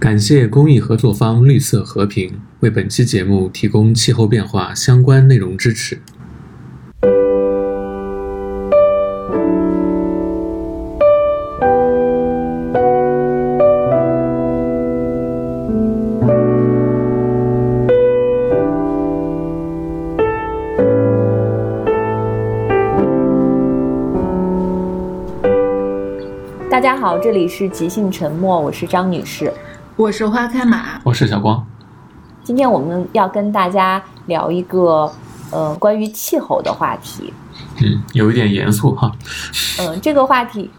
感谢公益合作方绿色和平为本期节目提供气候变化相关内容支持。大家好，这里是即兴沉默，我是张女士。我是花开马，我是小光。今天我们要跟大家聊一个呃关于气候的话题。嗯，有一点严肃哈。嗯，这个话题，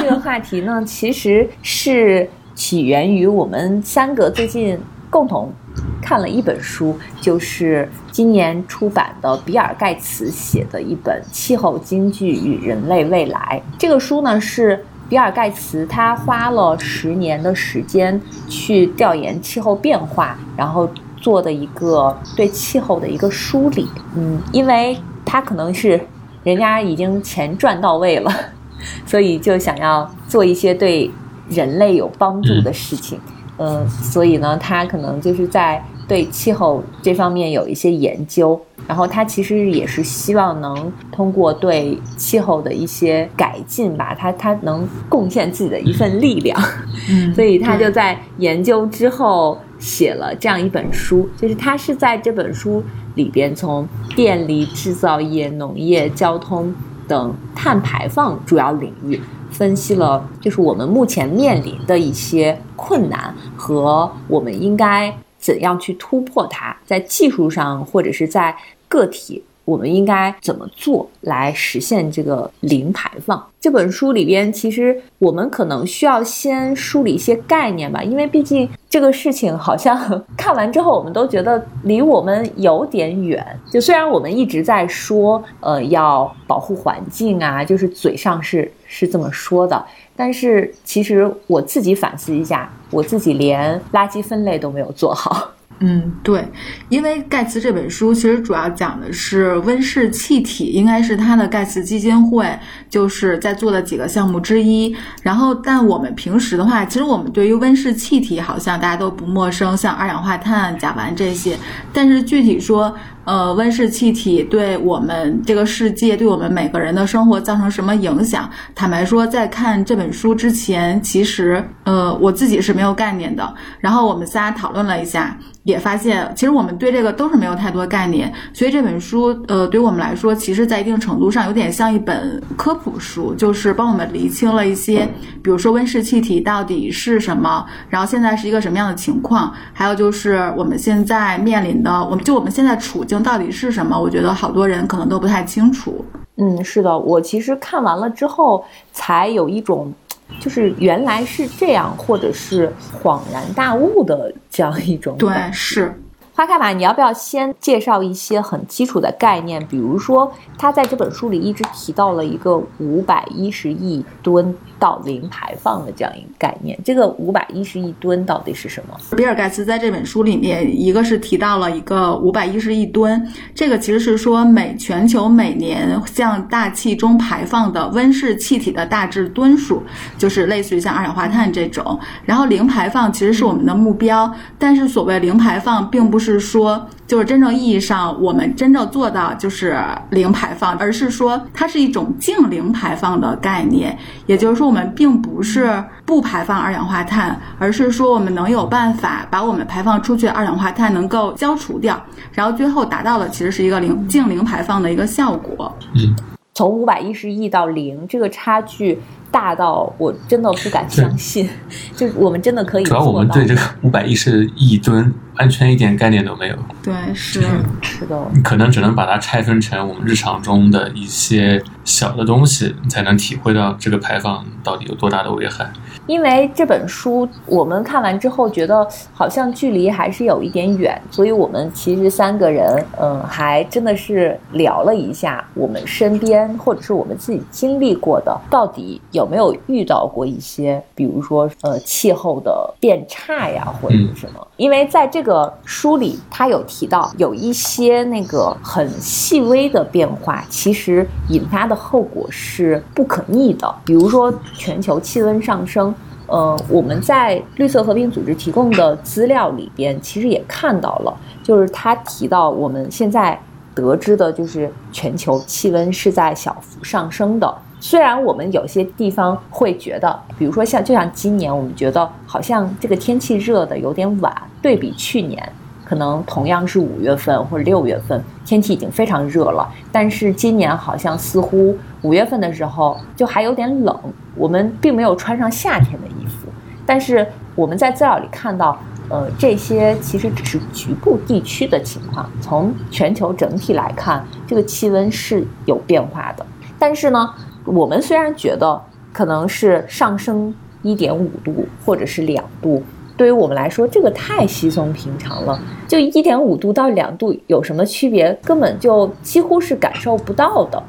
这个话题呢，其实是起源于我们三个最近共同看了一本书，就是今年出版的比尔盖茨写的一本《气候经济与人类未来》。这个书呢是。比尔盖茨他花了十年的时间去调研气候变化，然后做的一个对气候的一个梳理。嗯，因为他可能是人家已经钱赚到位了，所以就想要做一些对人类有帮助的事情。嗯，所以呢，他可能就是在对气候这方面有一些研究。然后他其实也是希望能通过对气候的一些改进吧，他他能贡献自己的一份力量，嗯，所以他就在研究之后写了这样一本书，就是他是在这本书里边从电力制造业、农业、交通等碳排放主要领域分析了，就是我们目前面临的一些困难和我们应该怎样去突破它，在技术上或者是在个体，我们应该怎么做来实现这个零排放？这本书里边，其实我们可能需要先梳理一些概念吧，因为毕竟这个事情好像看完之后，我们都觉得离我们有点远。就虽然我们一直在说，呃，要保护环境啊，就是嘴上是是这么说的，但是其实我自己反思一下，我自己连垃圾分类都没有做好。嗯，对，因为盖茨这本书其实主要讲的是温室气体，应该是他的盖茨基金会就是在做的几个项目之一。然后，但我们平时的话，其实我们对于温室气体好像大家都不陌生，像二氧化碳、甲烷这些。但是具体说，呃，温室气体对我们这个世界、对我们每个人的生活造成什么影响？坦白说，在看这本书之前，其实呃，我自己是没有概念的。然后我们仨讨论了一下。也发现，其实我们对这个都是没有太多概念，所以这本书，呃，对我们来说，其实在一定程度上有点像一本科普书，就是帮我们厘清了一些，比如说温室气体到底是什么，然后现在是一个什么样的情况，还有就是我们现在面临的，我们就我们现在处境到底是什么？我觉得好多人可能都不太清楚。嗯，是的，我其实看完了之后，才有一种。就是原来是这样，或者是恍然大悟的这样一种对，是。花开马，你要不要先介绍一些很基础的概念？比如说，他在这本书里一直提到了一个五百一十亿吨到零排放的这样一个概念。这个五百一十亿吨到底是什么？比尔盖茨在这本书里面，一个是提到了一个五百一十亿吨，这个其实是说每全球每年向大气中排放的温室气体的大致吨数，就是类似于像二氧化碳这种。然后零排放其实是我们的目标，但是所谓零排放，并不是。是说，就是真正意义上，我们真正做到就是零排放，而是说它是一种净零排放的概念。也就是说，我们并不是不排放二氧化碳，而是说我们能有办法把我们排放出去的二氧化碳能够消除掉，然后最后达到的其实是一个零净零排放的一个效果。嗯，从五百一十亿到零，这个差距。大到我真的不敢相信，就我们真的可以。主要我们对这个五百一十亿吨完全一点概念都没有。对，是是的。可能只能把它拆分成我们日常中的一些小的东西，你才能体会到这个排放到底有多大的危害。因为这本书我们看完之后觉得好像距离还是有一点远，所以我们其实三个人，嗯，还真的是聊了一下我们身边或者是我们自己经历过的，到底有没有遇到过一些，比如说呃气候的变差呀，或者是什么？因为在这个书里，他有提到有一些那个很细微的变化，其实引发的后果是不可逆的，比如说全球气温上升。呃，我们在绿色和平组织提供的资料里边，其实也看到了，就是他提到我们现在得知的，就是全球气温是在小幅上升的。虽然我们有些地方会觉得，比如说像就像今年，我们觉得好像这个天气热的有点晚，对比去年，可能同样是五月份或者六月份，天气已经非常热了，但是今年好像似乎五月份的时候就还有点冷，我们并没有穿上夏天的衣服。但是我们在资料里看到，呃，这些其实只是局部地区的情况，从全球整体来看，这个气温是有变化的。但是呢，我们虽然觉得可能是上升一点五度或者是两度，对于我们来说，这个太稀松平常了。就一点五度到两度有什么区别？根本就几乎是感受不到的。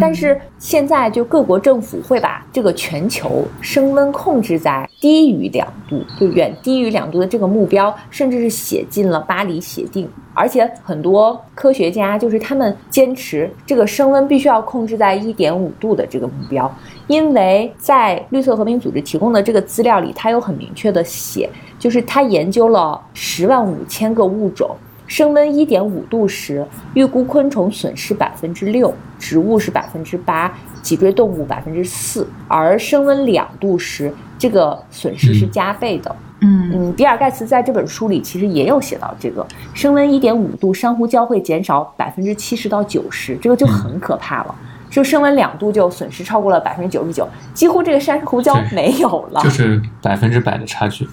但是现在就各国政府会把这个全球升温控制在低于两度，就远低于两度的这个目标，甚至是写进了巴黎协定。而且很多科学家就是他们坚持这个升温必须要控制在一点五度的这个目标，因为在绿色和平组织提供的这个资料里，它有很明确的写，就是他研究了十万五千个物种。升温一点五度时，预估昆虫损失百分之六，植物是百分之八，脊椎动物百分之四。而升温两度时，这个损失是加倍的。嗯嗯，比尔盖茨在这本书里其实也有写到这个，升温一点五度，珊瑚礁会减少百分之七十到九十，这个就很可怕了。就升温两度就损失超过了百分之九十九，几乎这个珊瑚礁没有了。就是百分之百的差距。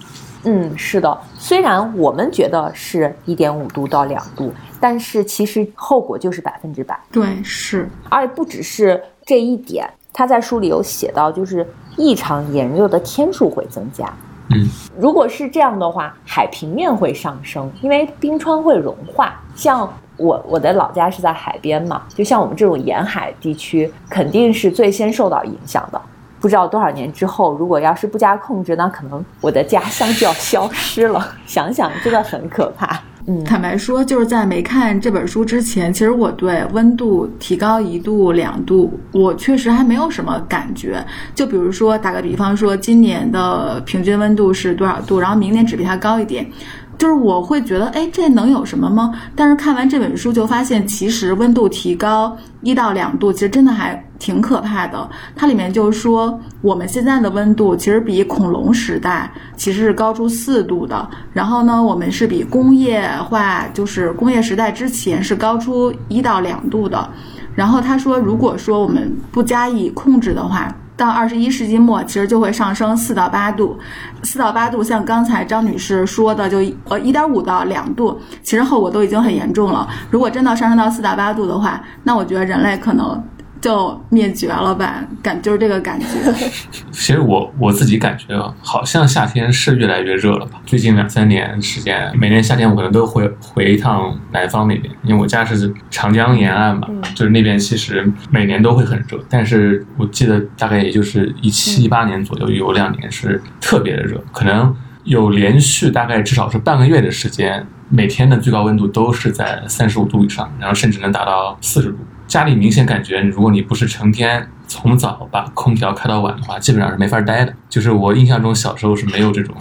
嗯，是的，虽然我们觉得是一点五度到两度，但是其实后果就是百分之百。对，是，而不只是这一点，他在书里有写到，就是异常炎热的天数会增加。嗯，如果是这样的话，海平面会上升，因为冰川会融化。像我我的老家是在海边嘛，就像我们这种沿海地区，肯定是最先受到影响的。不知道多少年之后，如果要是不加控制，那可能我的家乡就要消失了。想想真的很可怕。嗯，坦白说，就是在没看这本书之前，其实我对温度提高一度、两度，我确实还没有什么感觉。就比如说，打个比方说，今年的平均温度是多少度，然后明年只比它高一点。就是我会觉得，哎，这能有什么吗？但是看完这本书就发现，其实温度提高一到两度，其实真的还挺可怕的。它里面就是说，我们现在的温度其实比恐龙时代其实是高出四度的。然后呢，我们是比工业化，就是工业时代之前是高出一到两度的。然后他说，如果说我们不加以控制的话，到二十一世纪末，其实就会上升四到八度，四到八度，像刚才张女士说的，就呃一点五到两度，其实后果都已经很严重了。如果真的上升到四到八度的话，那我觉得人类可能就灭绝了吧，感就是这个感觉。其实我我自己感觉啊，好像夏天是越来越热了吧？最近两三年时间，每年夏天我可能都会回一趟南方那边，因为我家是长江沿岸嘛，嗯就是那边其实每年都会很热。但是我记得大概也就是一七一八年左右，有两年是特别的热，可能有连续大概至少是半个月的时间，每天的最高温度都是在三十五度以上，然后甚至能达到四十度。家里明显感觉，如果你不是成天从早把空调开到晚的话，基本上是没法待的。就是我印象中小时候是没有这种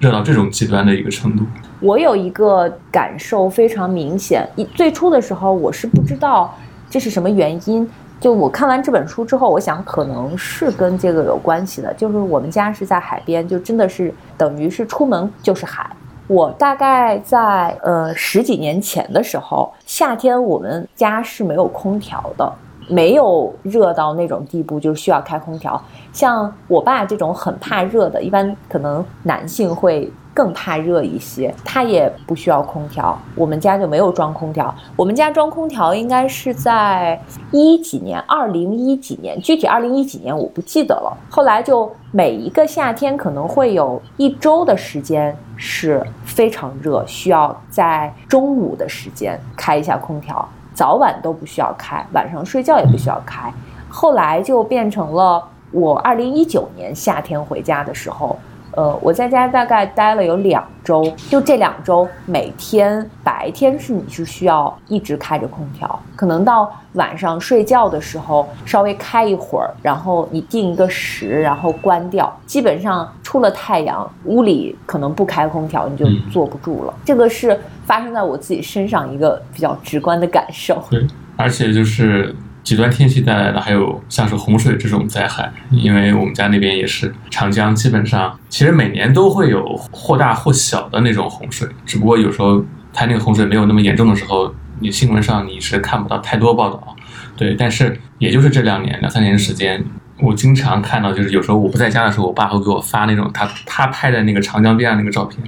热到这种极端的一个程度。我有一个感受非常明显，一最初的时候我是不知道这是什么原因。就我看完这本书之后，我想可能是跟这个有关系的。就是我们家是在海边，就真的是等于是出门就是海。我大概在呃十几年前的时候，夏天我们家是没有空调的，没有热到那种地步，就需要开空调。像我爸这种很怕热的，一般可能男性会更怕热一些，它也不需要空调。我们家就没有装空调，我们家装空调应该是在一几年，二零一几年，具体二零一几年我不记得了。后来就每一个夏天可能会有一周的时间是非常热，需要在中午的时间开一下空调，早晚都不需要开，晚上睡觉也不需要开。后来就变成了我二零一九年夏天回家的时候，呃，我在家大概待了有两周，就这两周，每天白天是你是需要一直开着空调，可能到晚上睡觉的时候稍微开一会儿，然后你定一个时，然后关掉。基本上出了太阳，屋里可能不开空调你就坐不住了。这个是发生在我自己身上一个比较直观的感受。对，而且就是。极端天气带来的还有像是洪水这种灾害，因为我们家那边也是长江，基本上其实每年都会有或大或小的那种洪水，只不过有时候它那个洪水没有那么严重的时候，你新闻上你是看不到太多报道。对，但是也就是这两年两三年时间，我经常看到，就是有时候我不在家的时候，我爸会给我发那种他他拍的那个长江边上那个照片，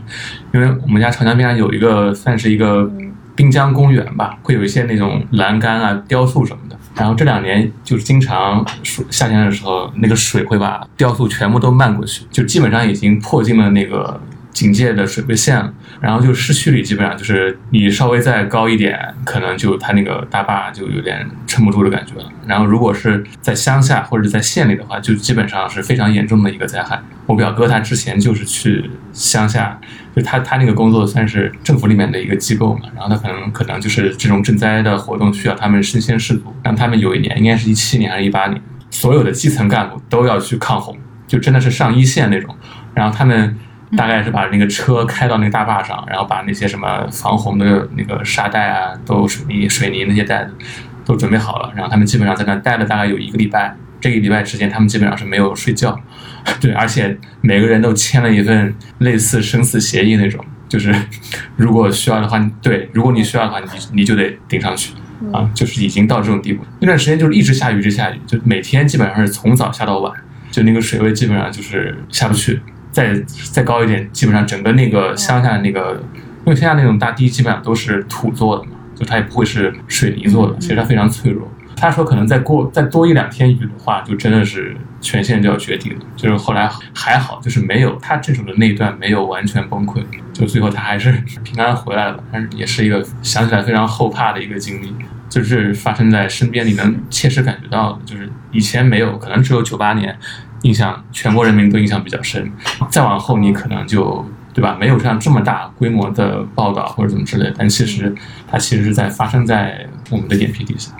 因为我们家长江边上有一个算是一个滨江公园吧，会有一些那种栏杆啊、雕塑什么的。然后这两年就是经常夏天的时候，那个水会把雕塑全部都漫过去，就基本上已经破进了那个警戒的水位线了。然后就市区里基本上就是你稍微再高一点，可能就它那个大坝就有点撑不住的感觉了。然后如果是在乡下或者在县里的话，就基本上是非常严重的一个灾害。我表哥他之前就是去乡下。就他他那个工作算是政府里面的一个机构嘛，然后他可能可能就是这种赈灾的活动需要他们身先士卒，让他们有一年应该是一七年还是一八年，所有的基层干部都要去抗洪，就真的是上一线那种。然后他们大概是把那个车开到那个大坝上，然后把那些什么防洪的那个沙袋啊，都水泥水泥那些袋子都准备好了，然后他们基本上在那待了大概有一个礼拜。这个礼拜之间，他们基本上是没有睡觉，对，而且每个人都签了一份类似生死协议那种，就是如果需要的话，对，如果你需要的话，你你就得顶上去啊，就是已经到这种地步。那段时间就是一直下雨，一直下雨，就每天基本上是从早下到晚，就那个水位基本上就是下不去，再再高一点，基本上整个那个乡下那个，因为乡下那种大堤基本上都是土做的嘛，就它也不会是水泥做的，其实它非常脆弱。他说：“可能再过再多一两天雨的话，就真的是全线就要绝堤了。就是后来还好，就是没有他这种的那一段没有完全崩溃，就最后他还是 平安回来了。但是也是一个想起来非常后怕的一个经历，就是发生在身边，你能切实感觉到的，就是以前没有，可能只有九八年印象，全国人民都印象比较深。再往后你可能就对吧，没有像这么大规模的报道或者怎么之类，但其实它其实是在发生在我们的眼皮底下。”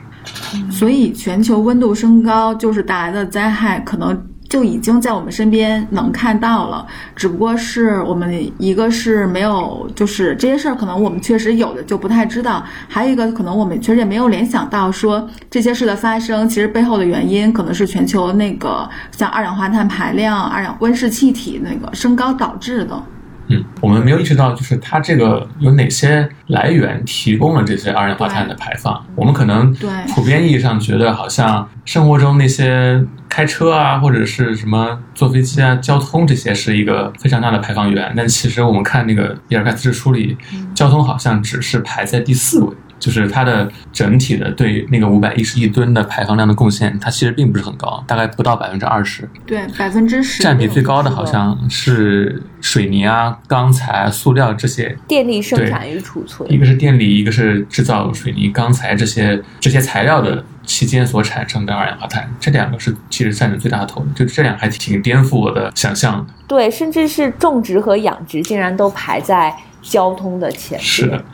所以，全球温度升高就是带来的灾害，可能就已经在我们身边能看到了。只不过是我们一个是没有，就是这些事儿，可能我们确实有的就不太知道；还有一个，可能我们确实也没有联想到说这些事的发生，其实背后的原因可能是全球那个像二氧化碳排量、二氧温室气体那个升高导致的。嗯，我们没有意识到，就是它这个有哪些来源提供了这些二氧化碳的排放。我们可能普遍意义上觉得，好像生活中那些开车啊，或者是什么坐飞机啊、交通这些是一个非常大的排放源。但其实我们看那个比尔盖茨书里，交通好像只是排在第四位。就是它的整体的对那个五百一十亿吨的排放量的贡献，它其实并不是很高，大概不到百分之二十。对，百分之十。占比最高的好像是水泥啊、钢材、塑料这些。电力生产与储存。一个是电力，一个是制造水泥、钢材这些这些材料的期间所产生的二氧化碳，这两个是其实占着最大的头。就这两还挺颠覆我的想象的。对，甚至是种植和养殖竟然都排在交通的前面。是的，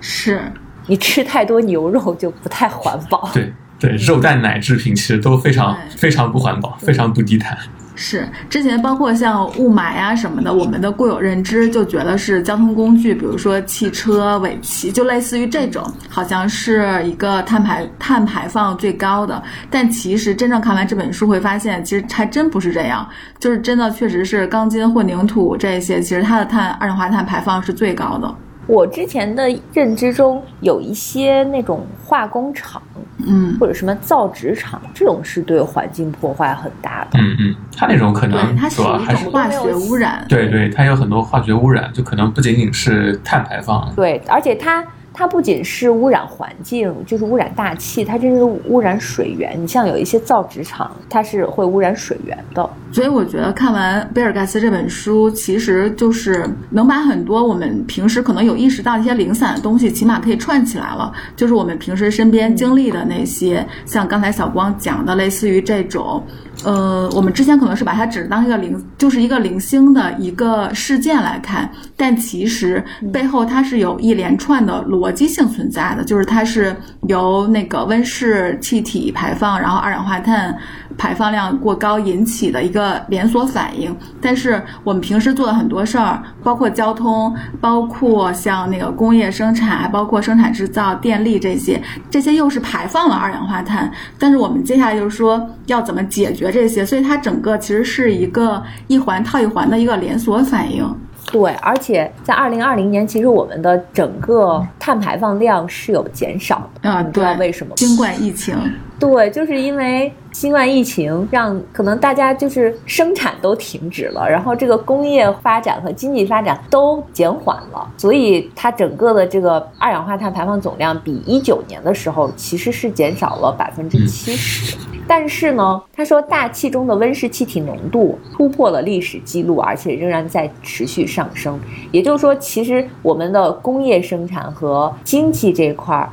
是。你吃太多牛肉就不太环保。对对，肉蛋奶制品其实都非常非常不环保，非常不低碳。是之前包括像雾霾啊什么的，我们的固有认知就觉得是交通工具，比如说汽车、尾气，就类似于这种，好像是一个碳排碳排放最高的。但其实真正看完这本书会发现，其实还真不是这样，就是真的确实是钢筋混凝土这些，其实它的碳二氧化碳排放是最高的。我之前的认知中有一些那种化工厂，嗯，或者什么造纸厂，这种是对环境破坏很大的。嗯嗯，它那种可能它是还是化学污染。对对，它有很多化学污染，就可能不仅仅是碳排放。对，而且它。它不仅是污染环境，就是污染大气，它真是污染水源。你像有一些造纸厂，它是会污染水源的。所以我觉得看完贝尔盖茨这本书，其实就是能把很多我们平时可能有意识到一些零散的东西，起码可以串起来了。就是我们平时身边经历的那些，像刚才小光讲的，类似于这种。呃，我们之前可能是把它只当一个零，就是一个零星的一个事件来看，但其实背后它是有一连串的逻辑性存在的，就是它是由那个温室气体排放，然后二氧化碳排放量过高引起的一个连锁反应。但是我们平时做的很多事儿，包括交通，包括像那个工业生产，包括生产制造、电力这些，这些又是排放了二氧化碳。但是我们接下来就是说要怎么解决这些，所以它整个其实是一个一环套一环的一个连锁反应。对，而且在二零二零年，其实我们的整个碳排放量是有减少的。啊，你知道对，为什么？新冠疫情，对，就是因为新冠疫情，让可能大家就是生产都停止了，然后这个工业发展和经济发展都减缓了，所以它整个的这个二氧化碳排放总量比一九年的时候其实是减少了百分之七十。但是呢，他说大气中的温室气体浓度突破了历史记录，而且仍然在持续上升。也就是说，其实我们的工业生产和经济这块儿。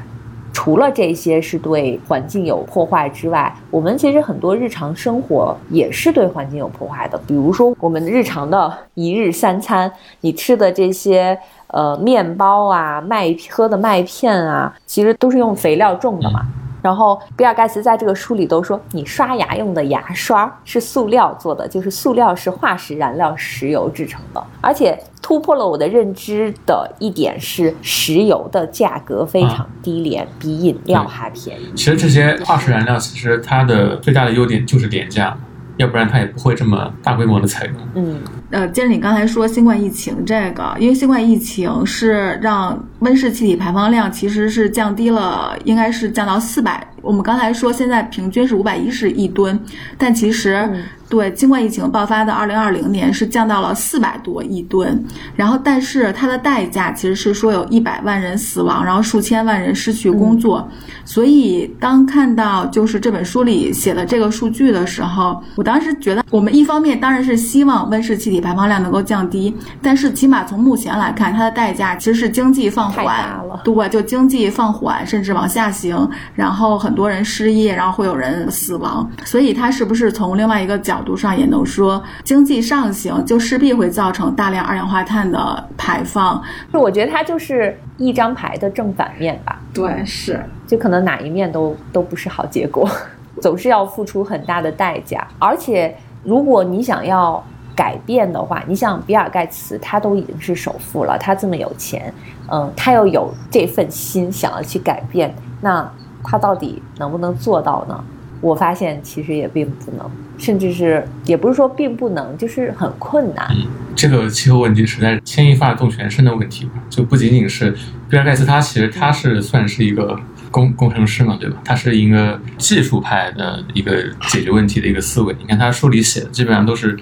除了这些是对环境有破坏之外，我们其实很多日常生活也是对环境有破坏的。比如说，我们日常的一日三餐，你吃的这些呃面包啊、麦喝的麦片啊，其实都是用肥料种的嘛。然后，比尔盖茨在这个书里都说，你刷牙用的牙刷是塑料做的，就是塑料是化石燃料石油制成的，而且突破了我的认知的一点是，石油的价格非常低廉，比饮料还便宜。其实这些化石燃料，其实它的最大的优点就是廉价，要不然它也不会这么大规模的采用。嗯，呃，接着你刚才说新冠疫情这个，因为新冠疫情是让温室气体排放量其实是降低了，应该是降到四百。我们刚才说现在平均是五百一十亿吨，但其实、嗯对新冠疫情爆发的二零二零年是降到了四百多亿吨，然后但是它的代价其实是说有一百万人死亡，然后数千万人失去工作。所以当看到就是这本书里写的这个数据的时候，我当时觉得我们一方面当然是希望温室气体排放量能够降低，但是起码从目前来看，它的代价其实是经济放缓对，就经济放缓甚至往下行，然后很多人失业，然后会有人死亡。所以它是不是从另外一个角度上也能说，经济上行就势必会造成大量二氧化碳的排放？就我觉得它就是一张牌的正反面吧，对，是。就可能哪一面都都不是好结果，总是要付出很大的代价。而且如果你想要改变的话，你想比尔盖茨他都已经是首富了，他这么有钱，嗯，他又有这份心想要去改变，那他到底能不能做到呢？我发现其实也并不能，甚至是也不是说并不能，就是很困难。这个气候问题实在是牵一发动全身的问题，就不仅仅是比尔盖茨，他其实他是算是一个工工程师嘛，对吧？他是一个技术派的一个解决问题的一个思维。你看他书里写的基本上都是，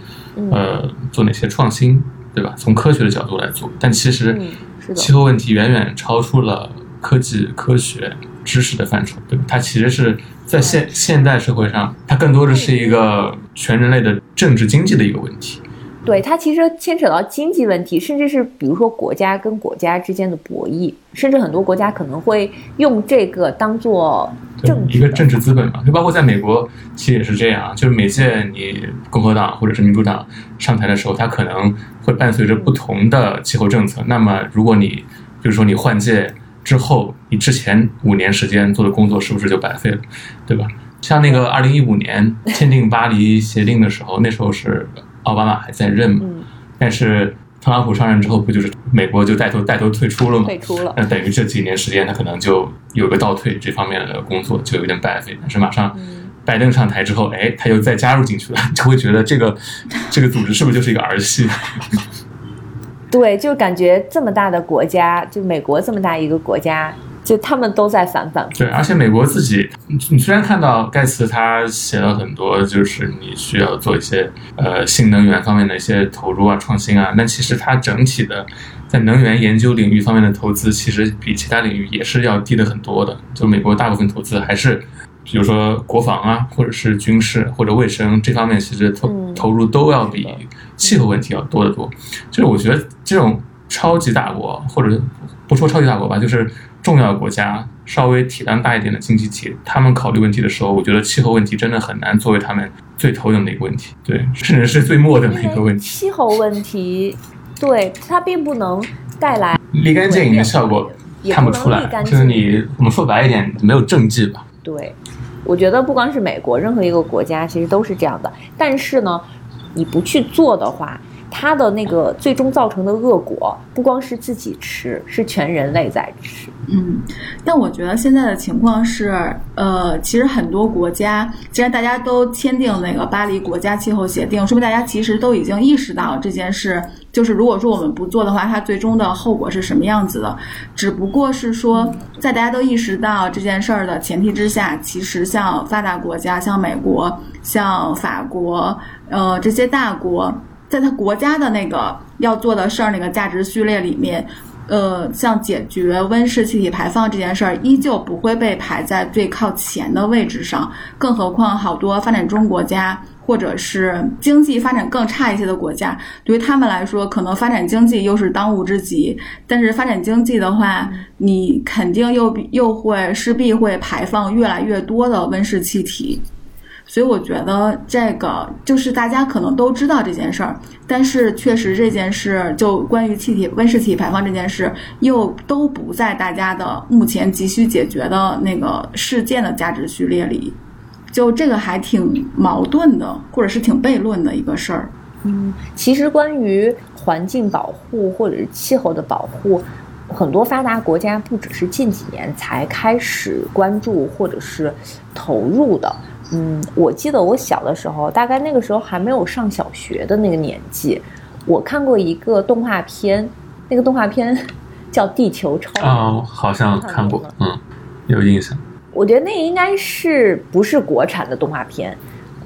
呃，做哪些创新，对吧？从科学的角度来做，但其实嗯气候问题远远超出了科技、科学、知识的范畴，对吧？它其实是在现现代社会上，它更多的是一个全人类的政治经济的一个问题。对，它其实牵扯到经济问题，甚至是比如说国家跟国家之间的博弈，甚至很多国家可能会用这个当做政一个政治资本嘛，就包括在美国，其实也是这样，就是每届你共和党或者是民主党上台的时候，它可能会伴随着不同的气候政策。那么，如果你比如说你换届之后，你之前五年时间做的工作是不是就白费了，对吧？像那个二零一五年签订巴黎协定的时候，那时候是奥巴马还在任嘛，嗯但是特朗普上任之后，不就是美国就带头带头退出了嘛？退出了。那等于这几年时间，他可能就有个倒退，这方面的工作就有点白费。但是马上嗯拜登上台之后，哎，他又再加入进去了，就会觉得这个这个组织是不是就是一个儿戏？对，就感觉这么大的国家，就美国这么大一个国家，就他们都在反反复对，而且美国自己，你你虽然看到盖茨他写了很多，就是你需要做一些呃新能源方面的一些投入啊、创新啊，但其实它整体的在能源研究领域方面的投资，其实比其他领域也是要低的很多的。就美国大部分投资还是，比如说国防啊，或者是军事或者卫生这方面，其实投、嗯投入都要比气候问题要多得多。就是我觉得这种超级大国，或者不说超级大国吧，就是重要国家，稍微体量大一点的经济体，他们考虑问题的时候，我觉得气候问题真的很难作为他们最头等的一个问题，对，甚至是最末等的一个问题。气候问题，对它并不能带来立竿见影的效果，看不出来，就是你我们说白一点，没有政绩吧？对，我觉得不光是美国，任何一个国家其实都是这样的。但是呢，你不去做的话。它的那个最终造成的恶果，不光是自己吃，是全人类在吃。嗯，但我觉得现在的情况是，呃，其实很多国家，既然大家都签订那个巴黎国家气候协定，说明大家其实都已经意识到这件事，就是如果说我们不做的话，它最终的后果是什么样子的。只不过是说，在大家都意识到这件事儿的前提之下，其实像发达国家，像美国、像法国，呃，这些大国。在他国家的那个要做的事儿那个价值序列里面，呃，像解决温室气体排放这件事儿，依旧不会被排在最靠前的位置上。更何况，好多发展中国家或者是经济发展更差一些的国家，对于他们来说，可能发展经济又是当务之急。但是发展经济的话，你肯定又又会势必会排放越来越多的温室气体。所以我觉得这个就是大家可能都知道这件事儿，但是确实这件事就关于气体温室气体排放这件事，又都不在大家的目前急需解决的那个事件的价值序列里，就这个还挺矛盾的，或者是挺悖论的一个事儿。嗯，其实关于环境保护或者是气候的保护，很多发达国家不只是近几年才开始关注或者是投入的。嗯，我记得我小的时候，大概那个时候还没有上小学的那个年纪，我看过一个动画片，那个动画片 叫《地球超人》哦，好像看过，嗯，有印象。我觉得那应该是不是国产的动画片，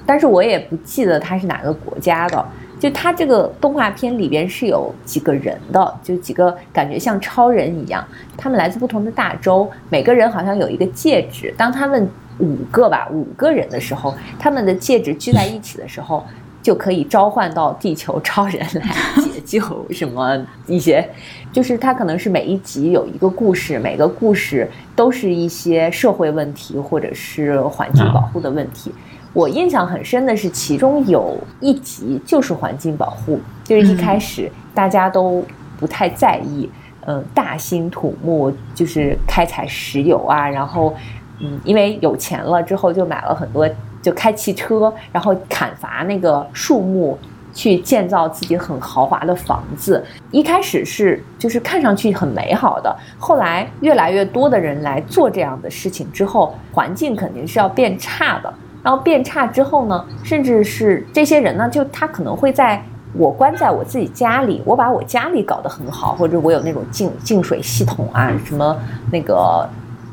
但是我也不记得它是哪个国家的。就它这个动画片里边是有几个人的，就几个感觉像超人一样，他们来自不同的大洲，每个人好像有一个戒指，当他们。五个吧，五个人的时候，他们的戒指聚在一起的时候，就可以召唤到地球超人来解救什么一些，就是他可能是每一集有一个故事，每个故事都是一些社会问题或者是环境保护的问题。我印象很深的是，其中有一集就是环境保护，就是一开始大家都不太在意，嗯，大兴土木，就是开采石油啊，然后。嗯，因为有钱了之后，就买了很多，就开汽车，然后砍伐那个树木，去建造自己很豪华的房子。一开始是就是看上去很美好的，后来越来越多的人来做这样的事情之后，环境肯定是要变差的。然后变差之后呢，甚至是这些人呢，就他可能会在我关在我自己家里，我把我家里搞得很好，或者我有那种净净水系统啊，什么那个。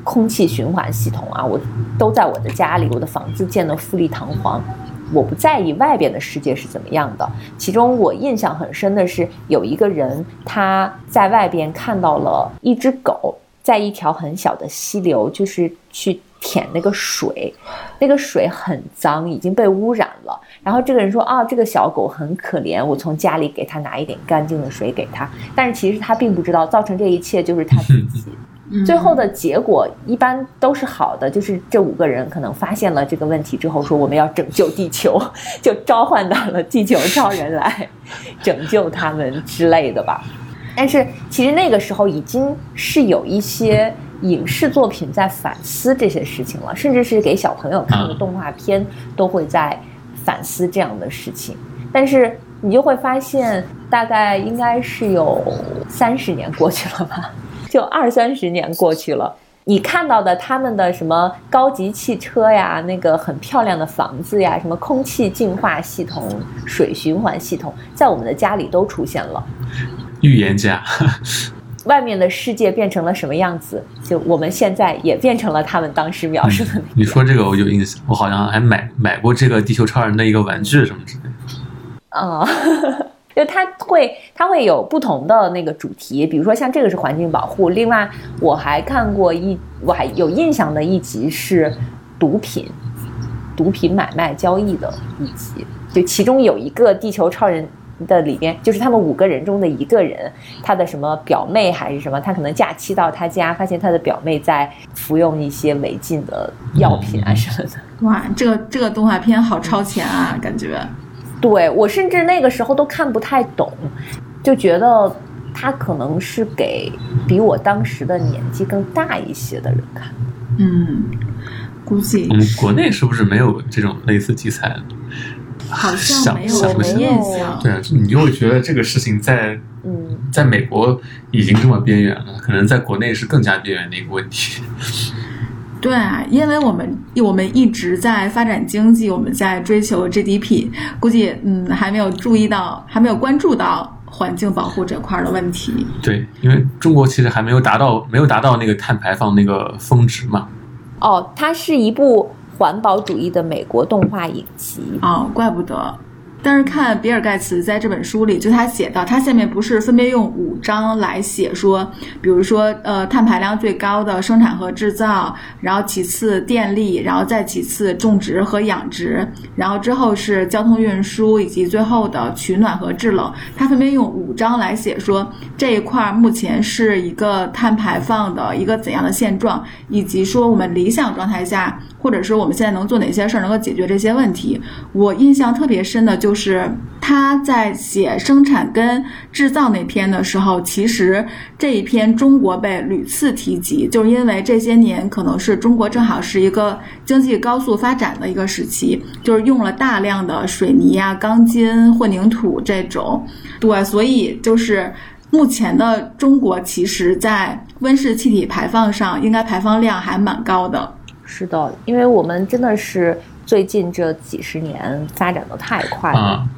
空气循环系统啊，我都在我的家里，我的房子建得富丽堂皇，我不在意外边的世界是怎么样的。其中我印象很深的是，有一个人他在外边看到了一只狗在一条很小的溪流，就是去舔那个水，那个水很脏，已经被污染了。然后这个人说啊，这个小狗很可怜，我从家里给他拿一点干净的水给他。但是其实他并不知道，造成这一切就是他自己。最后的结果一般都是好的，就是这五个人可能发现了这个问题之后，说我们要拯救地球，就召唤到了地球超人来拯救他们之类的吧。但是其实那个时候已经是有一些影视作品在反思这些事情了，甚至是给小朋友看的动画片都会在反思这样的事情。但是你就会发现，大概应该是有三十年过去了吧。就二三十年过去了，你看到的他们的什么高级汽车呀，那个很漂亮的房子呀，什么空气净化系统、水循环系统，在我们的家里都出现了。预言家，外面的世界变成了什么样子？就我们现在也变成了他们当时描述的。你说这个我有印象，我好像还买买过这个地球超人的一个玩具什么之类的。啊。就它会，它会有不同的那个主题，比如说像这个是环境保护。另外，我还看过一，我还有印象的一集是毒品，毒品买卖交易的一集。就其中有一个地球超人的里边，就是他们五个人中的一个人，他的什么表妹还是什么，他可能假期到他家，发现他的表妹在服用一些违禁的药品啊什么的。哇，这个这个动画片好超前啊，感觉。对我甚至那个时候都看不太懂，就觉得他可能是给比我当时的年纪更大一些的人看。嗯，估计我们国内是不是没有这种类似题材的？好像没有想不起什么印象。对啊，就你就会觉得这个事情在嗯，在美国已经这么边缘了，可能在国内是更加边缘的一个问题。对啊，因为我们我们一直在发展经济，我们在追求 GDP，估计嗯还没有注意到，还没有关注到环境保护这块儿的问题。对，因为中国其实还没有达到没有达到那个碳排放那个峰值嘛。哦，它是一部环保主义的美国动画影集。哦，怪不得。但是看比尔盖茨在这本书里，就他写到，他下面不是分别用五章来写说，比如说呃碳排量最高的生产和制造，然后其次电力，然后再其次种植和养殖，然后之后是交通运输，以及最后的取暖和制冷。他分别用五章来写说这一块儿目前是一个碳排放的一个怎样的现状，以及说我们理想状态下，或者是我们现在能做哪些事儿能够解决这些问题。我印象特别深的就是他在写生产跟制造那篇的时候，其实这一篇中国被屡次提及，就是因为这些年可能是中国正好是一个经济高速发展的一个时期，就是用了大量的水泥啊、钢筋、混凝土这种，对，所以就是。目前的中国，其实在温室气体排放上，应该排放量还蛮高的。是的，因为我们真的是最近这几十年发展的太快了。啊，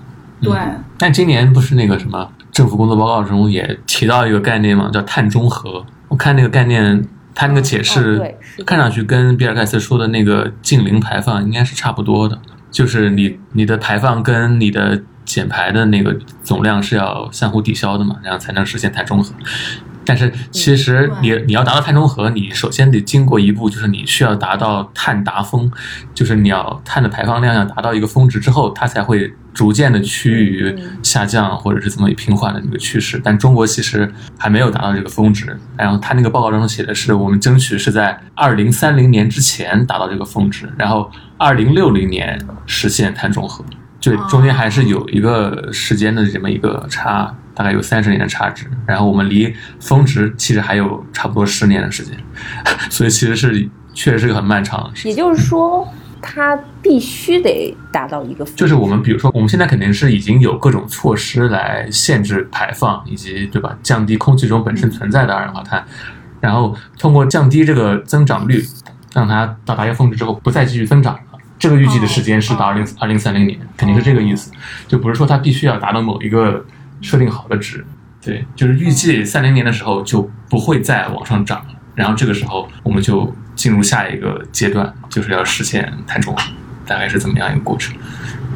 对，嗯但今年不是那个什么政府工作报告中也提到一个概念嘛，叫碳中和。我看那个概念，它那个解哦释看上去跟比尔盖茨说的那个净零排放应该是差不多的，就是你你的排放跟你的减排的那个总量是要相互抵消的嘛，然后才能实现碳中和。但是其实你你要达到碳中和，你首先得经过一步，就是你需要达到碳达峰，就是你要碳的排放量要达到一个峰值之后，它才会逐渐的趋于下降或者是这么平缓的一个趋势。但中国其实还没有达到这个峰值，然后他那个报告当中写的是我们争取是在二零三零年之前达到这个峰值，然后二零六零年实现碳中和。就中间还是有一个时间的这么一个差，大概有三十年的差值。然后我们离峰值其实还有差不多十年的时间，所以其实是确实是个很漫长的时间。也就是说，它必须得达到一个就是我们比如说，我们现在肯定是已经有各种措施来限制排放，以及对吧，降低空气中本身存在的二氧化碳，然后通过降低这个增长率，让它到达一个峰值之后不再继续增长了。这个预计的时间是到二零二零三零年，肯定是这个意思，就不是说它必须要达到某一个设定好的值。对，就是预计三零年的时候就不会再往上涨了，然后这个时候我们就进入下一个阶段，就是要实现碳中和，大概是怎么样一个过程？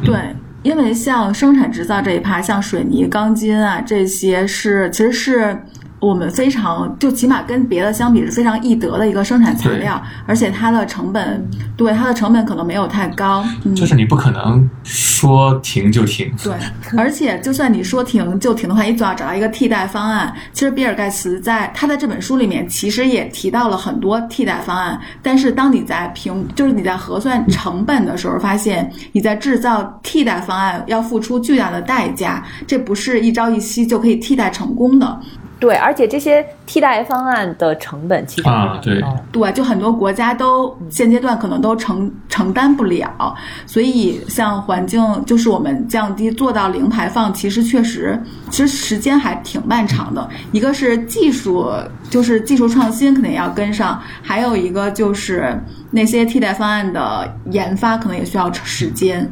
对，因为像生产制造这一趴，像水泥、钢筋啊这些是其实是我们非常就起码跟别的相比是非常易得的一个生产材料，而且它的成本对它的成本可能没有太高，嗯，就是你不可能说停就停。对，而且就算你说停就停的话，你总要找到一个替代方案。其实比尔盖茨在他在这本书里面其实也提到了很多替代方案，但是当你在评就是你在核算成本的时候，发现你在制造替代方案要付出巨大的代价，这不是一朝一夕就可以替代成功的。对，而且这些替代方案的成本其实啊对。对，就很多国家都现阶段可能都承承担不了，所以像环境，就是我们降低做到零排放，其实确实，其实时间还挺漫长的。一个是技术，就是技术创新肯定要跟上，还有一个就是那些替代方案的研发可能也需要时间。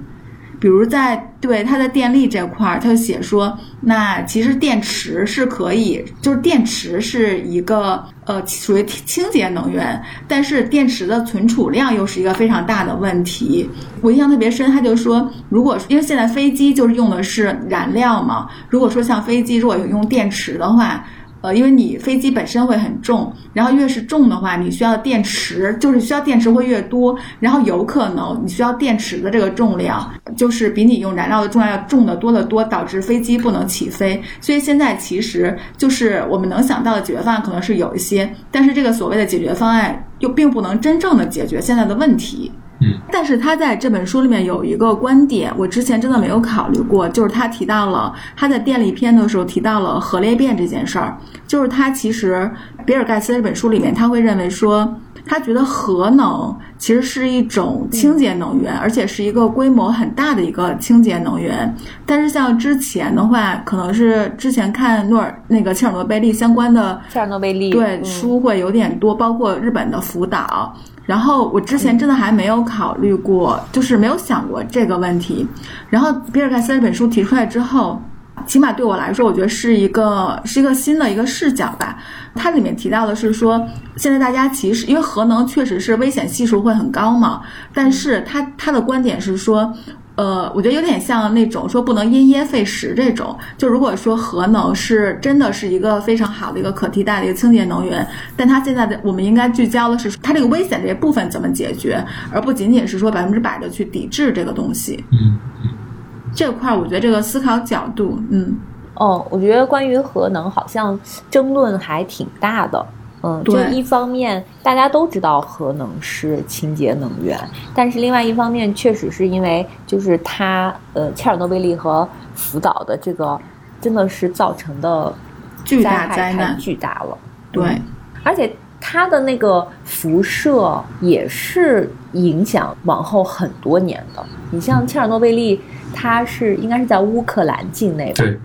比如在对它在电力这块儿，它写说，那其实电池是可以，就是电池是一个呃属于清洁能源，但是电池的存储量又是一个非常大的问题。我印象特别深，他就说，如果因为现在飞机就是用的是燃料嘛，如果说像飞机如果有用电池的话。呃，因为你飞机本身会很重，然后越是重的话，你需要电池，就是需要电池会越多，然后有可能你需要电池的这个重量，就是比你用燃料的重量要重得多得多，导致飞机不能起飞。所以现在其实就是我们能想到的解决方案可能是有一些，但是这个所谓的解决方案又并不能真正的解决现在的问题。但是他在这本书里面有一个观点，我之前真的没有考虑过，就是他提到了他在电力篇的时候提到了核裂变这件事儿，就是他其实比尔盖茨这本书里面他会认为说，他觉得核能其实是一种清洁能源，而且是一个规模很大的一个清洁能源。但是像之前的话，可能是之前看诺尔那个切尔诺贝利相关的切尔诺贝利对书会有点多，包括日本的福岛。然后我之前真的还没有考虑过，就是没有想过这个问题。然后比尔盖茨这本书提出来之后，起码对我来说，我觉得是一个是一个新的一个视角吧。它里面提到的是说，现在大家其实因为核能确实是危险系数会很高嘛，但是他他的观点是说。呃，我觉得有点像那种说不能因噎废食这种。就如果说核能是真的是一个非常好的一个可替代的一个清洁能源，但它现在的我们应该聚焦的是它这个危险这一部分怎么解决，而不仅仅是说百分之百的去抵制这个东西。嗯，这块儿我觉得这个思考角度，嗯，哦，我觉得关于核能好像争论还挺大的。嗯，就一方面大家都知道核能是清洁能源，但是另外一方面确实是因为就是它呃切尔诺贝利和福岛的这个真的是造成的巨大灾难，巨大了。对嗯而且它的那个辐射也是影响往后很多年的。你像切尔诺贝利，它是应该是在乌克兰境内吧？对，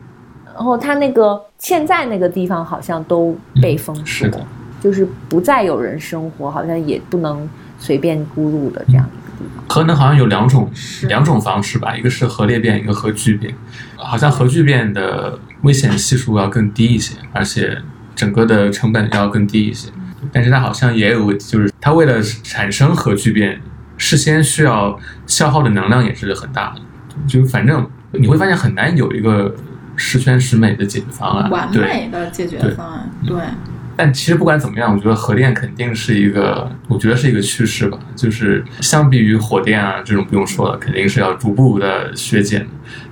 然后它那个现在那个地方好像都被封锁，嗯是的就是不再有人生活，好像也不能随便出入的这样一个地方。核能好像有两种两种方式吧，一个是核裂变，一个核聚变。好像核聚变的危险系数要更低一些，而且整个的成本要更低一些。但是它好像也有，就是它为了产生核聚变，事先需要消耗的能量也是很大的。就反正你会发现很难有一个十全十美的解决方案。完，美的解决方案，对，但其实不管怎么样，我觉得核电肯定是一个，我觉得是一个趋势吧。就是相比于火电啊这种不用说了，肯定是要逐步的削减，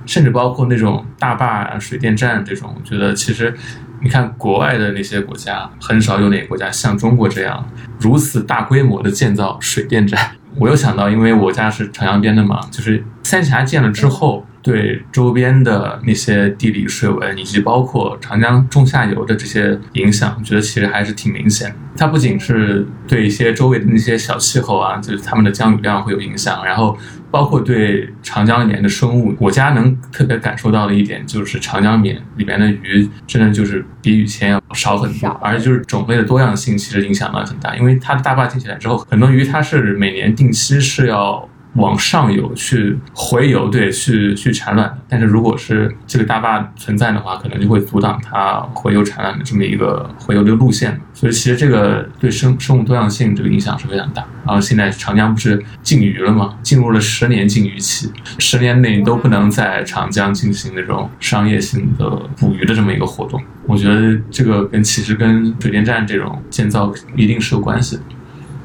甚至包括那种大坝啊、水电站这种，我觉得其实你看国外的那些国家，很少有哪个国家像中国这样如此大规模的建造水电站。我又想到，因为我家是长江边的嘛，就是三峡建了之后，对周边的那些地理水文以及包括长江中下游的这些影响，我觉得其实还是挺明显的。它不仅是对一些周围的那些小气候啊，就是它们的降雨量会有影响，然后包括对长江里面的生物，我家能特别感受到的一点就是长江里面里面的鱼真的就是比以前要少很多，而且就是种类的多样性其实影响到很大，因为它的大坝建起来之后，很多鱼它是每年定期是要。往上游去回游，对，去去产卵的。但是如果是这个大坝存在的话，可能就会阻挡它回游产卵的这么一个回游的路线。所以其实这个对生生物多样性这个影响是非常大。然后现在长江不是禁渔了吗？进入了十年禁渔期，十年内都不能在长江进行那种商业性的捕鱼的这么一个活动。我觉得这个跟其实跟水电站这种建造一定是有关系的。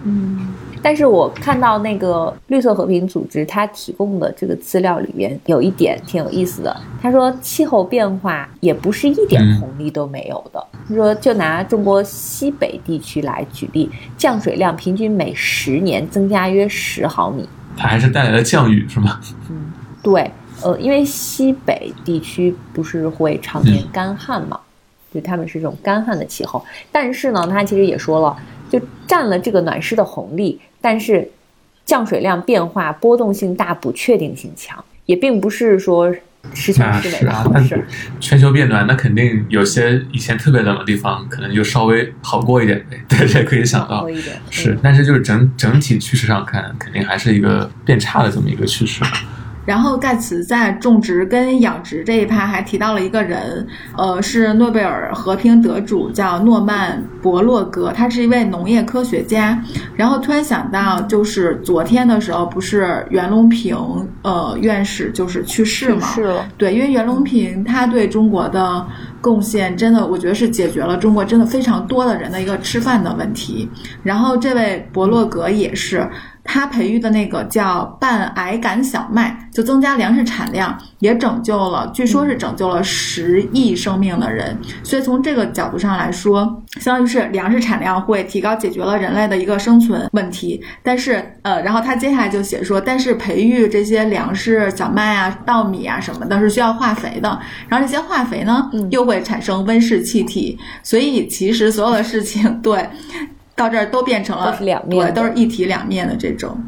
嗯，但是我看到那个绿色和平组织它提供的这个资料里边有一点挺有意思的，他说气候变化也不是一点嗯红利都没有的。他说就拿中国西北地区来举例，降水量平均每十年增加约十毫米。它还是带来了降雨，是吗？嗯对，呃，因为西北地区不是会常年干旱嘛，就他们是这种干旱的气候。但是呢，他其实也说了，就占了这个暖湿的红利，但是降水量变化波动性大，不确定性强，也并不是说十全十美是啊，但的好事。全球变暖，那肯定有些以前特别冷的地方，可能就稍微好过一点呗。对，这可以想到多。一点是嗯，但是就是整整体趋势上看，肯定还是一个变差的这么一个趋势。然后盖茨在种植跟养殖这一趴还提到了一个人，呃，是诺贝尔和平得主，叫诺曼·伯洛格，他是一位农业科学家。然后突然想到，就是昨天的时候，不是袁隆平呃院士就是去世去嘛？世了。对，因为袁隆平他对中国的贡献真的，我觉得是解决了中国真的非常多的人的一个吃饭的问题。然后这位伯洛格也是。他培育的那个叫半矮杆小麦，就增加粮食产量，也拯救了，据说是拯救了十亿生命的人。所以从这个角度上来说，相当于是粮食产量会提高，解决了人类的一个生存问题。但是，呃，然后他接下来就写说，但是培育这些粮食，小麦啊、稻米啊什么的，是需要化肥的。然后这些化肥呢，又会产生温室气体。所以其实所有的事情，对。到这儿都变成了对，都是一体两面的这种。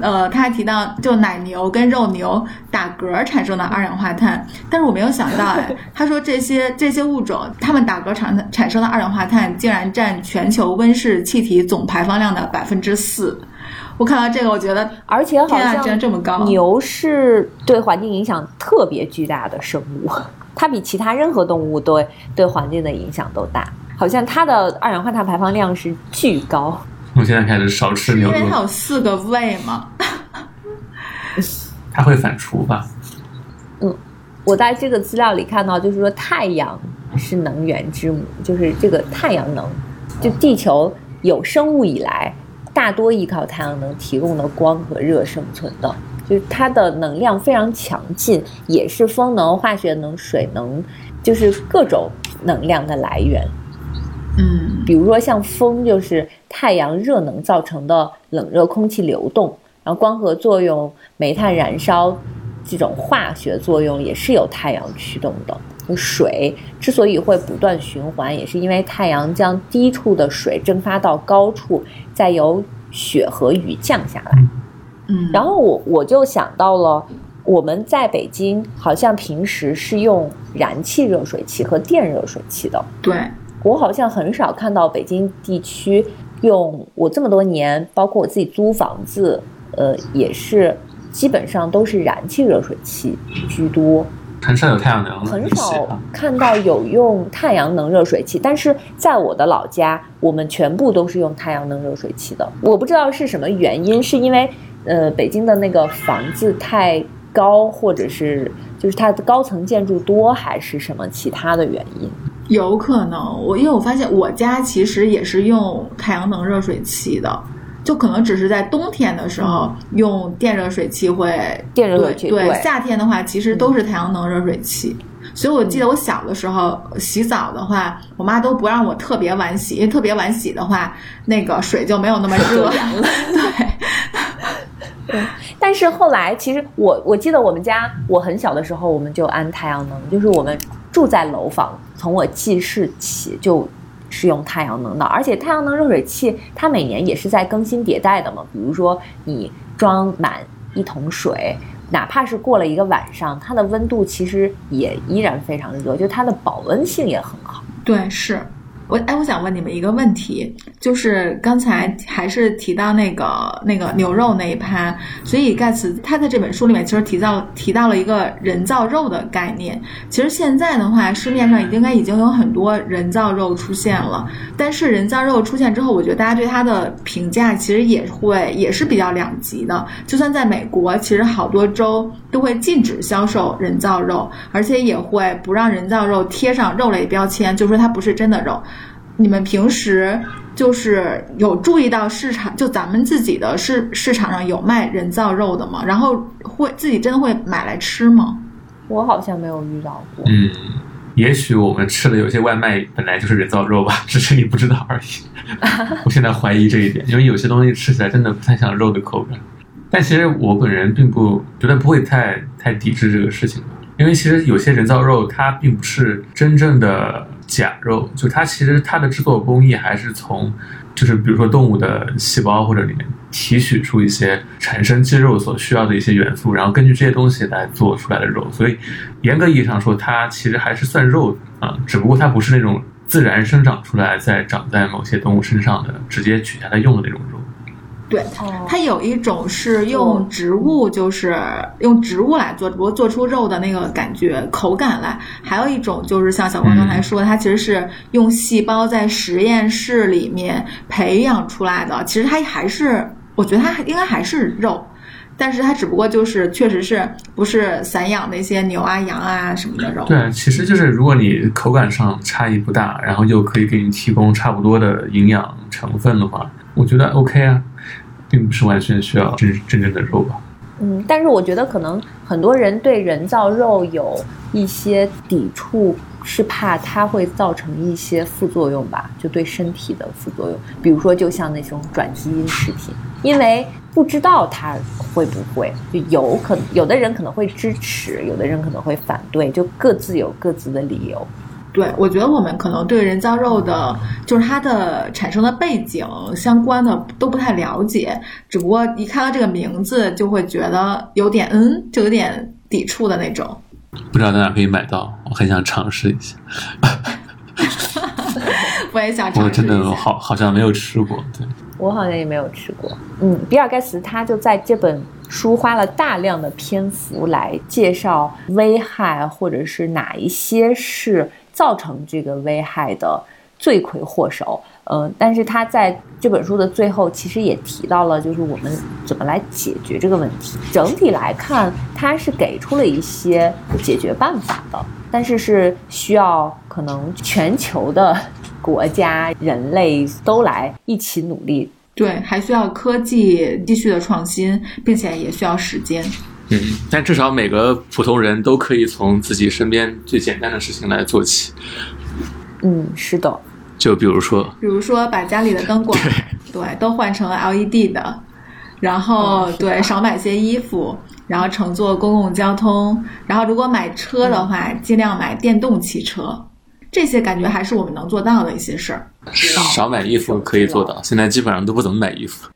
呃，他还提到，就奶牛跟肉牛打嗝产生的二氧化碳，但是我没有想到，哎，他说这些这些物种，它们打嗝产产生的二氧化碳竟然占全球温室气体总排放量的百分之四。我看到这个，我觉得，而且好像竟然这么高，牛是对环境影响特别巨大的生物，它比其他任何动物对对环境的影响都大。好像它的二氧化碳排放量是巨高。我现在开始少吃牛肉。因为它有四个胃嘛。它会反刍吧？嗯，我在这个资料里看到，就是说太阳是能源之母，就是这个太阳能，就地球有生物以来，大多依靠太阳能提供的光和热生存的，就是它的能量非常强劲，也是风能、化学能、水能，就是各种能量的来源。嗯，比如说像风，就是太阳热能造成的冷热空气流动，然后光合作用、煤炭燃烧这种化学作用也是由太阳驱动的。水之所以会不断循环，也是因为太阳将低处的水蒸发到高处，再由雪和雨降下来。嗯，然后我我就想到了，我们在北京好像平时是用燃气热水器和电热水器的。对。我好像很少看到北京地区用我这么多年，包括我自己租房子，呃，也是基本上都是燃气热水器居多，很少有太阳能。很少看到有用太阳能热水器，但是在我的老家，我们全部都是用太阳能热水器的。我不知道是什么原因，是因为呃北京的那个房子太高，或者是就是它的高层建筑多，还是什么其他的原因？有可能，我因为我发现我家其实也是用太阳能热水器的，就可能只是在冬天的时候用电热水器会。电热水器对，夏天的话其实都是太阳能热水器。所以我记得我小的时候洗澡的话，我妈都不让我特别晚洗，因为特别晚洗的话，那个水就没有那么热 了。对。对。但是后来，其实我我记得我们家我很小的时候，我们就安太阳能，就是我们住在楼房。从我记事起就是用太阳能的，而且太阳能热水器它每年也是在更新迭代的嘛。比如说你装满一桶水，哪怕是过了一个晚上，它的温度其实也依然非常热，就它的保温性也很好。对，是。我哎，我想问你们一个问题，就是刚才还是提到那个那个牛肉那一趴，所以盖茨他在这本书里面其实提到提到了一个人造肉的概念。其实现在的话，市面上应该已经有很多人造肉出现了，但是人造肉出现之后，我觉得大家对它的评价其实也会也是比较两极的。就算在美国，其实好多州都会禁止销售人造肉，而且也会不让人造肉贴上肉类标签，就说它不是真的肉。你们平时就是有注意到市场，就咱们自己的市市场上有卖人造肉的吗？然后会自己真的会买来吃吗？我好像没有遇到过。嗯，也许我们吃的有些外卖本来就是人造肉吧，只是你不知道而已。我现在怀疑这一点，因为有些东西吃起来真的不太像肉的口感。但其实我本人并不觉得不会太太抵制这个事情，因为其实有些人造肉它并不是真正的。假肉就它其实它的制作工艺还是从，就是比如说动物的细胞或者里面提取出一些产生肌肉所需要的一些元素，然后根据这些东西来做出来的肉，所以严格意义上说，它其实还是算肉啊，只不过它不是那种自然生长出来再长在某些动物身上的，直接取下来用的那种肉。对，它有一种是用植物，就是用植物来做，只不过做出肉的那个感觉、口感来；还有一种就是像小光刚才说，它其实是用细胞在实验室里面培养出来的。其实它还是，我觉得它应该还是肉，但是它只不过就是确实是不是散养那些牛啊、羊啊什么的肉。对，其实就是如果你口感上差异不大，然后又可以给你提供差不多的营养成分的话，我觉得 OK 啊，并不是完全需要真真正的肉吧。嗯，但是我觉得可能很多人对人造肉有一些抵触，是怕它会造成一些副作用吧，就对身体的副作用，比如说就像那种转基因食品，因为不知道它会不会，就有可能有的人可能会支持，有的人可能会反对，就各自有各自的理由。对，我觉得我们可能对人造肉的，就是它的产生的背景相关的都不太了解，只不过一看到这个名字就会觉得有点嗯，就有点抵触的那种。不知道在哪可以买到，我很想尝试一下。我也想尝试我真的好好像没有吃过，对。我好像也没有吃过。嗯，比尔盖茨他就在这本书花了大量的篇幅来介绍危害，或者是哪一些是造成这个危害的罪魁祸首。嗯，但是他在这本书的最后，其实也提到了，就是我们怎么来解决这个问题。整体来看，他是给出了一些解决办法的，但是是需要可能全球的国家、人类都来一起努力对，还需要科技继续的创新，并且也需要时间。嗯，但至少每个普通人都可以从自己身边最简单的事情来做起，嗯，是的，就比如说，比如说把家里的灯管，对，都换成 LED 的，然后、哦对少买些衣服，然后乘坐公共交通，然后如果买车的话，尽量买电动汽车。这些感觉还是我们能做到的一些事儿。少买衣服可以做到，现在基本上都不怎么买衣服，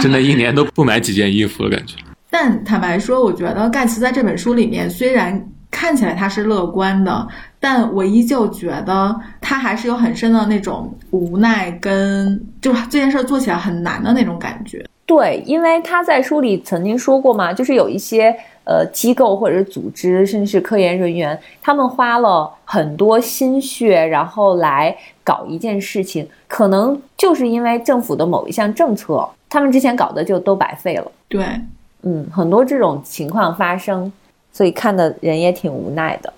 真的一年都不买几件衣服了，感觉。但坦白说，我觉得盖茨在这本书里面虽然看起来他是乐观的，但我依旧觉得他还是有很深的那种无奈跟，就是这件事儿做起来很难的那种感觉。对，因为他在书里曾经说过嘛，就是有一些呃机构或者是组织，甚至是科研人员，他们花了很多心血，然后来搞一件事情，可能就是因为政府的某一项政策，他们之前搞的就都白费了。对，嗯，很多这种情况发生，所以看的人也挺无奈的。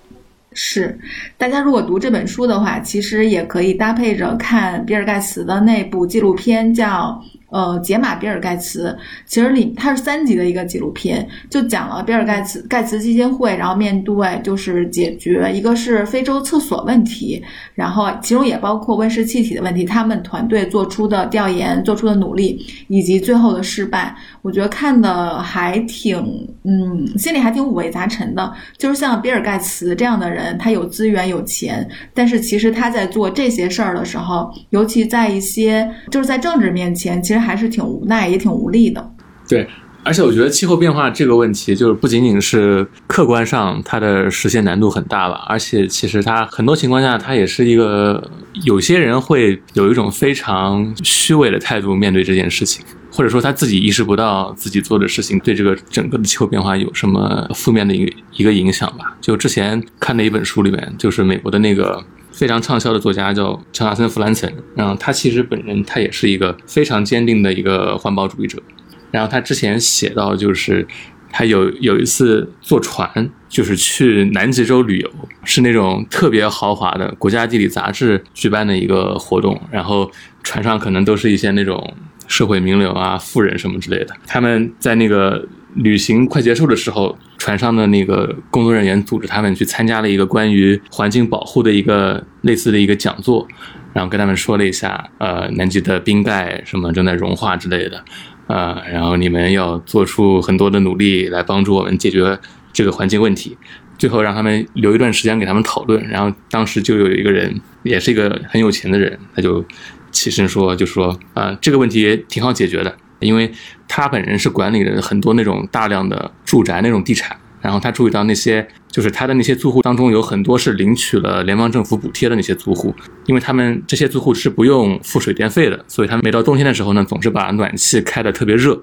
是，大家如果读这本书的话，其实也可以搭配着看比尔盖茨的那部纪录片，叫呃《解码比尔盖茨》。其实里它是三集的一个纪录片，就讲了比尔盖茨盖茨基金会，然后面对就是解决一个是非洲厕所问题，然后其中也包括温室气体的问题，他们团队做出的调研、做出的努力，以及最后的失败，我觉得看的还挺嗯，心里还挺五味杂陈的。就是像比尔盖茨这样的人，他有资源有钱，但是其实他在做这些事儿的时候，尤其在一些就是在政治面前，其实实还是挺无奈也挺无力的。对，而且我觉得气候变化这个问题，就是不仅仅是客观上它的实现难度很大吧，而且其实它很多情况下，它也是一个有些人会有一种非常虚伪的态度面对这件事情。或者说他自己意识不到自己做的事情对这个整个的气候变化有什么负面的一个一个影响吧。就之前看的一本书里面，就是美国的那个非常畅销的作家叫乔纳森·弗兰岑，然后他其实本人他也是一个非常坚定的一个环保主义者。然后他之前写到，就是他有有一次坐船，就是去南极洲旅游，是那种特别豪华的国家地理杂志举办的一个活动，然后船上可能都是一些那种社会名流啊、富人什么之类的。他们在那个旅行快结束的时候，船上的那个工作人员组织他们去参加了一个关于环境保护的一个类似的一个讲座，然后跟他们说了一下，呃，南极的冰盖什么正在融化之类的。呃，然后你们要做出很多的努力来帮助我们解决这个环境问题。最后让他们留一段时间给他们讨论。然后当时就有一个人，也是一个很有钱的人，他就起身说，就说啊、呃，这个问题挺好解决的，因为他本人是管理了很多那种大量的住宅那种地产。然后他注意到那些，就是他的那些租户当中有很多是领取了联邦政府补贴的那些租户，因为他们这些租户是不用付水电费的，所以他们每到冬天的时候呢，总是把暖气开得特别热，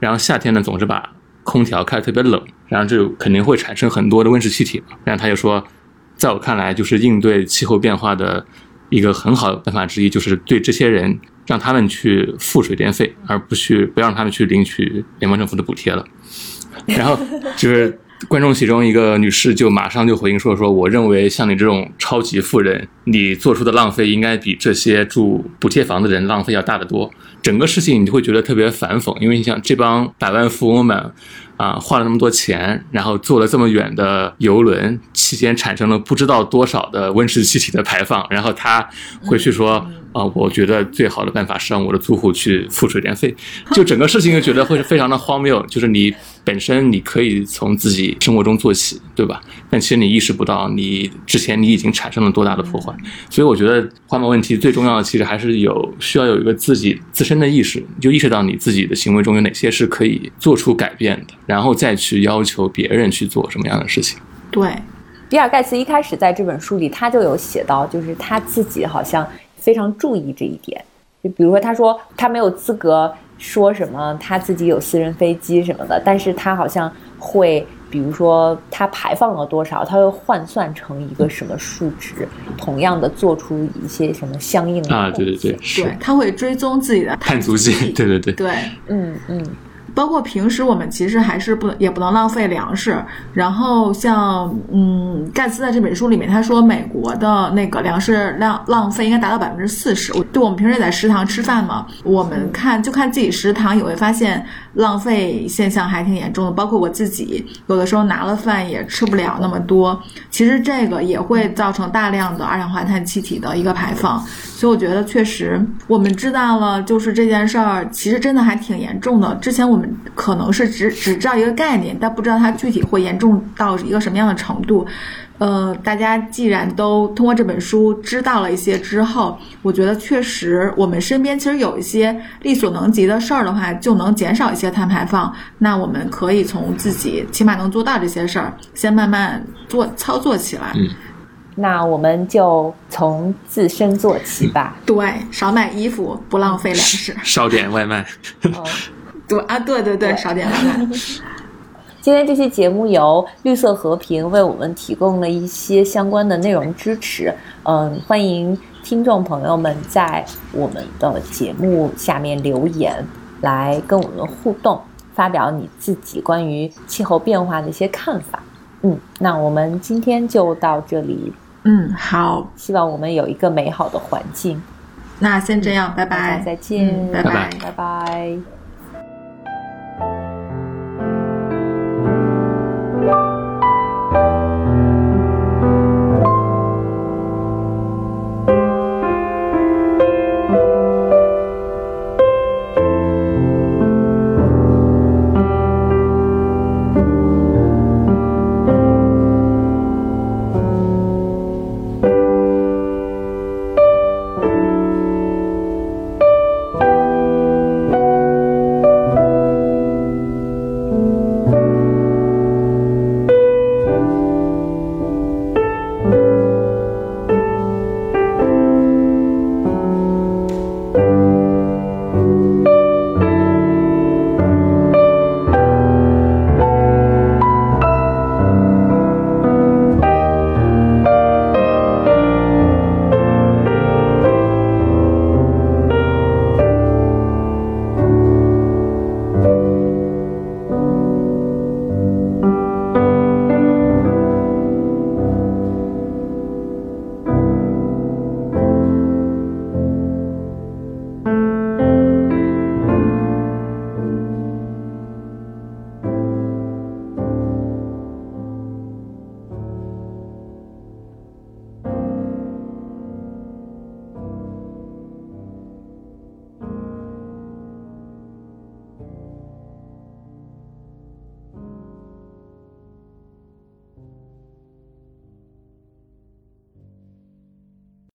然后夏天呢总是把空调开得特别冷，然后就肯定会产生很多的温室气体嘛。然后他就说，在我看来，就是应对气候变化的一个很好的办法之一，就是对这些人让他们去付水电费，而不去不要让他们去领取联邦政府的补贴了。然后就是观众其中一个女士就马上就回应说：“说我认为像你这种超级富人，你做出的浪费应该比这些住补贴房的人浪费要大得多。整个事情你就会觉得特别反讽，因为你想这帮百万富翁们啊花了那么多钱，然后坐了这么远的游轮，期间产生了不知道多少的温室气体的排放，然后他回去说。”啊，我觉得最好的办法是让我的租户去付水电费，就整个事情就觉得会是非常的荒谬。就是你本身你可以从自己生活中做起，对吧？但其实你意识不到，你之前你已经产生了多大的破坏。所以我觉得环保问题最重要的其实还是有需要有一个自己自身的意识，就意识到你自己的行为中有哪些是可以做出改变的，然后再去要求别人去做什么样的事情。对，比尔盖茨一开始在这本书里他就有写到，就是他自己好像。非常注意这一点，就比如说，他说他没有资格说什么他自己有私人飞机什么的，但是他好像会，比如说他排放了多少，他会换算成一个什么数值，同样的做出一些什么相应的啊，对对对，对，他会追踪自己的碳足迹，对对对，对，嗯嗯。包括平时我们其实还是不也不能浪费粮食。然后像嗯，盖茨在这本书里面他说，美国的那个粮食量浪费应该达到百分之四十。对，我们平时在食堂吃饭嘛，我们看就看自己食堂也会发现浪费现象还挺严重的。包括我自己有的时候拿了饭也吃不了那么多，其实这个也会造成大量的二氧化碳气体的一个排放。所以我觉得确实我们知道了，就是这件事儿其实真的还挺严重的。之前我们。可能是只只知道一个概念，但不知道它具体会严重到一个什么样的程度。呃，大家既然都通过这本书知道了一些之后，我觉得确实我们身边其实有一些力所能及的事儿的话，就能减少一些碳排放。那我们可以从自己起码能做到这些事儿，先慢慢做操作起来。嗯，那我们就从自身做起吧。对，少买衣服，不浪费粮食，少点外卖。对啊，对对对，少点外卖。今天这期节目由绿色和平为我们提供了一些相关的内容支持。嗯，欢迎听众朋友们在我们的节目下面留言，来跟我们互动，发表你自己关于气候变化的一些看法。嗯，那我们今天就到这里。嗯，好，希望我们有一个美好的环境。那先这样，拜拜，再见，拜拜，拜拜。Thank you.